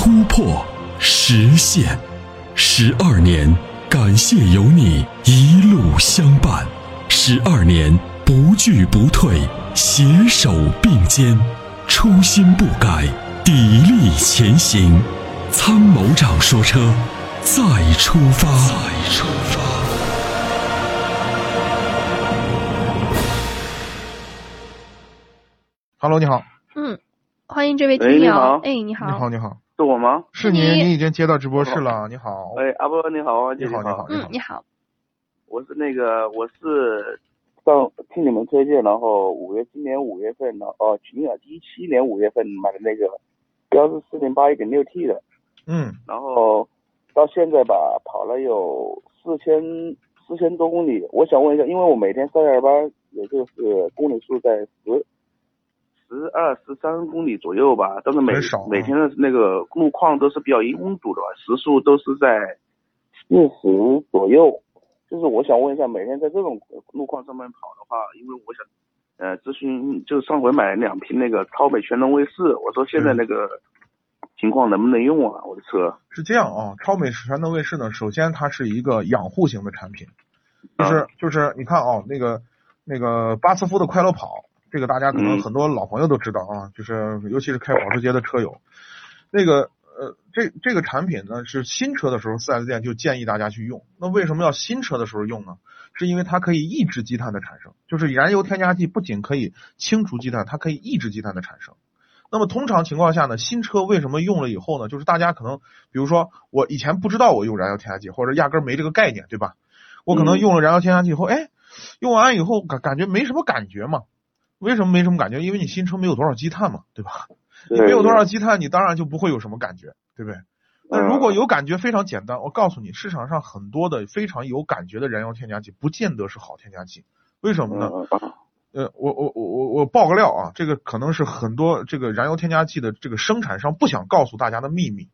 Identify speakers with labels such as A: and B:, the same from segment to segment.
A: 突破、实现。十二年，感谢有你一路相伴。十二年，不惧不退，携手并肩，初心不改，砥砺前行。参谋长说：“车，再出发。”再出发。
B: Hello，你好，
C: 嗯，欢迎这位
D: 喂
C: 听友。
D: 你好
C: 哎，你好。
B: 你好，你好，
D: 是我吗？
B: 是你，
C: 你
B: 你已经接到直播室了，你好，
D: 哎，阿波你好，
B: 你好，你好，
C: 嗯，你好。
D: 我是那个，我是上听你们推荐，然后五月今年五月份的，哦，去年一七年五月份买的那个标致四零八一点六 T 的，
B: 嗯，
D: 然后到现在吧，跑了有四千四千多公里。我想问一下，因为我每天上下班，也就是公里数在十十二十三公里左右吧，但是每
B: 啊
D: 每天的那个路况都是比较拥堵的吧，时速都是在四十左右。就是我想问一下，每天在这种路况上面跑的话，因为我想呃咨询，就上回买了两瓶那个超美全能卫士，我说现在那个情况能不能用啊？我的车。
B: 是这样啊，超美全能卫士呢，首先它是一个养护型的产品，
D: 啊
B: 就是就是你看啊，那个那个巴斯夫的快乐跑，这个大家可能
D: 嗯
B: 很多老朋友都知道啊，就是尤其是开保时捷的车友，那个呃这这个产品呢是新车的时候四 S 店就建议大家去用，那为什么要新车的时候用呢？是因为它可以抑制积碳的产生，就是燃油添加剂不仅可以清除积碳，它可以抑制积碳的产生。那么通常情况下呢，新车为什么用了以后呢？就是大家可能，比如说我以前不知道我用燃油添加剂，或者压根儿没这个概念，对吧？我可能
D: 嗯
B: 用了燃油添加剂以后，哎，用完以后感感觉没什么感觉嘛？为什么没什么感觉？因为你新车没有多少积碳嘛，对吧？你没有多少积碳，你当然就不会有什么感觉，对不对？那如果有感觉，非常简单，我告诉你，市场上很多的非常有感觉的燃油添加剂，不见得是好添加剂。为什么呢？呃，我我我我我爆个料啊，这个可能是很多这个燃油添加剂的这个生产商不想告诉大家的秘密。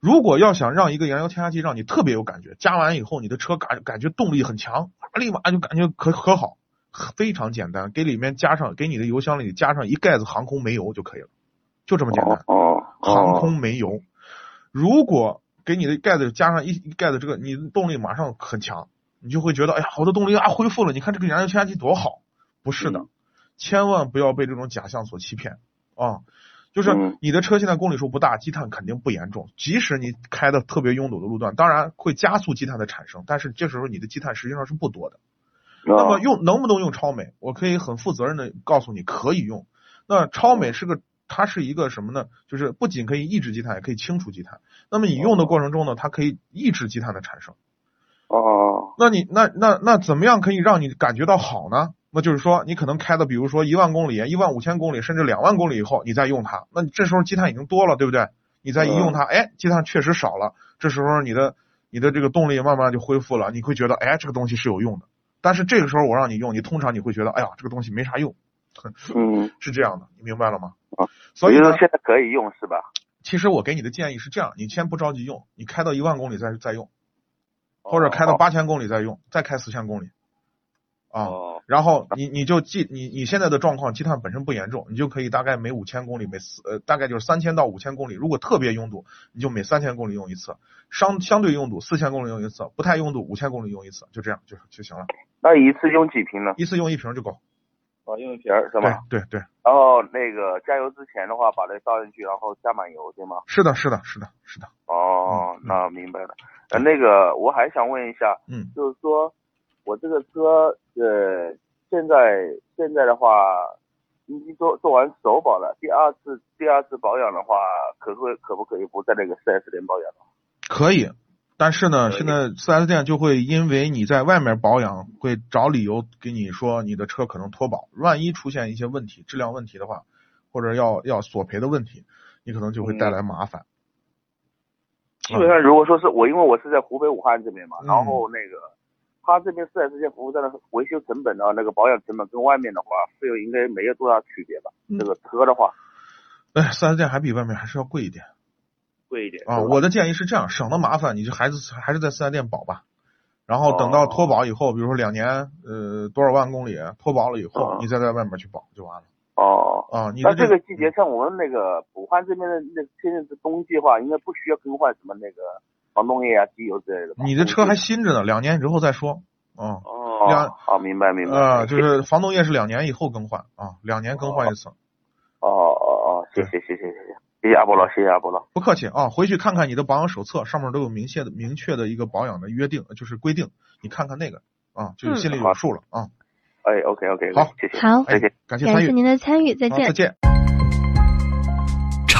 B: 如果要想让一个燃油添加剂让你特别有感觉，加完以后你的车感感觉动力很强，立马就感觉可可好，非常简单，给里面加上给你的油箱里加上一盖子航空煤油就可以了，就这么简单。
D: 哦，
B: 航空煤油，如果给你的盖子加上一一盖子这个，你的动力马上很强，你就会觉得，哎呀，我的动力啊恢复了，你看这个燃油添加剂多好。不是的，
D: 嗯
B: 千万不要被这种假象所欺骗啊！就是
D: 嗯
B: 你的车现在公里数不大，积碳肯定不严重。即使你开的特别拥堵的路段，当然会加速积碳的产生，但是这时候你的积碳实际上是不多的。那
D: 那
B: 么用能不能用超美？我可以很负责任的告诉你，可以用。那超美是个，它是一个什么呢？就是不仅可以抑制积碳，也可以清除积碳。那么你用的过程中呢，它可以抑制积碳的产生。
D: 哦，
B: 那你那那那怎么样可以让你感觉到好呢？那就是说，你可能开的，比如说一万公里、一万五千公里，甚至两万公里以后，你再用它，那你这时候积碳已经多了，对不对？你再一用它，哎，积碳确实少了，这时候你的你的这个动力慢慢就恢复了，你会觉得，哎，这个东西是有用的。但是这个时候我让你用，你通常你会觉得，哎呀，这个东西没啥用，
D: 嗯，
B: 是这样的，你明白了吗
D: 啊？
B: 所以呢
D: 也就是，现在可以用是吧？
B: 其实我给你的建议是这样，你先不着急用，你开到一万公里再再用，或者开到八千公里再用，再开四千公里，啊。
D: 哦
B: 然后你你就记你你现在的状况积碳本身不严重，你就可以大概每五千公里每四呃大概就是三千到五千公里，如果特别拥堵，你就每三千公里用一次，相相对拥堵四千公里用一次，不太拥堵五千公里用一次，就这样就就行了，
D: 那一次用几瓶呢？
B: 一次用一瓶就够。
D: 哦，用一瓶是吧？
B: 对对对，
D: 然后那个加油之前的话，把它倒进去，然后加满油，对吗？
B: 是的是的是的是的，
D: 哦，
B: 嗯
D: 那明白了。呃，那个我还想问一下，
B: 嗯
D: 就是说我这个车，呃，现在现在的话，已经做做完首保了，第二次第二次保养的话，可不可以不可以不在那个 4S 店保养？
B: 可以。但是呢，现在 4S 店就会因为你在外面保养，会找理由给你说你的车可能脱保，万一出现一些问题、质量问题的话，或者要要索赔的问题，你可能就会带来麻烦。
D: 基本上如果说是我，因为我是在湖北武汉这边嘛，
B: 嗯
D: 然后那个他这边四 S 店服务站的维修成本啊，那个保养成本跟外面的话费用应该没有多大区别吧？
B: 嗯
D: 这个车的话
B: 哎，四 S 店还比外面还是要贵一点
D: 贵一点
B: 啊。我的建议是这样，省得麻烦，你就还是还是在四 S 店保吧。然后等到脱保以后，比如说两年，呃，多少万公里脱保了以后，
D: 嗯
B: 你再在外面去保就完了
D: 哦。
B: 啊。你
D: 那这个季节，像我们那个武汉这边的那现在是冬季的话，应该不需要更换什么那个防冻液啊、机油之类的。
B: 你的车还新着呢，两年之后再说嗯。
D: 哦
B: 两，
D: 好，明白明白。
B: 啊，就是防冻液是两年以后更换啊，两年更换一次。
D: 哦哦哦，谢谢谢谢谢谢，谢谢阿波罗，谢谢阿波罗。
B: 不客气啊，回去看看你的保养手册，上面都有明确的、明确的一个保养的约定，就是规定，你看看那个啊，就
C: 嗯
B: 心里有数了啊。
D: 哎，OK OK，
B: 好
D: 谢谢，
C: 好
B: 哎
D: 再见。，
B: 感谢参与，
C: 感谢您的参与，再见
B: 好再。见。